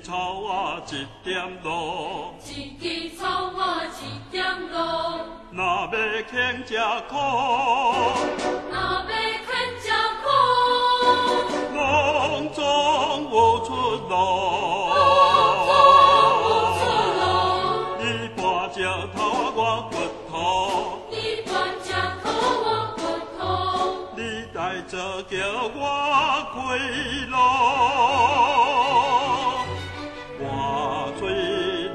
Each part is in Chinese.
草啊一点露，一枝草啊一点露，若要肯吃苦，若要肯吃苦，拢总有出路。叫我归路。我最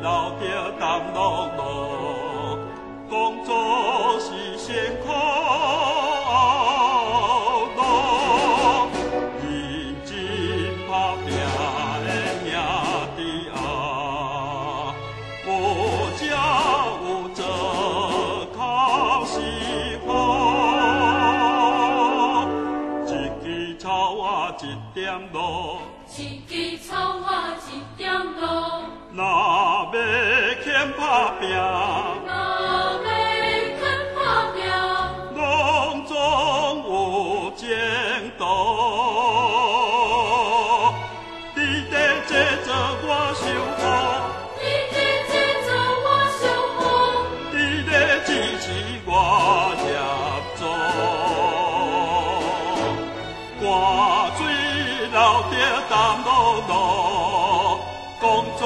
老的淡路路，工作是辛苦。一点路。一枝草啊一点路，若要肯打拼，若要肯打拼，拢总有前途。你得这做我守护，你得这做我守护，你得支持我流着淡落落，工作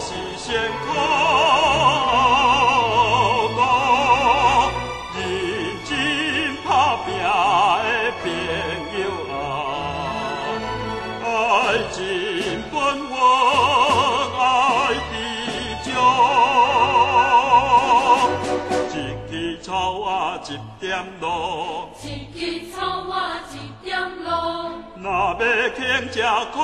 是辛苦路，认真打拼的朋友啊，爱尽本分，爱知足。一枝草啊一点路，一枝草我一点路，若要肯吃苦。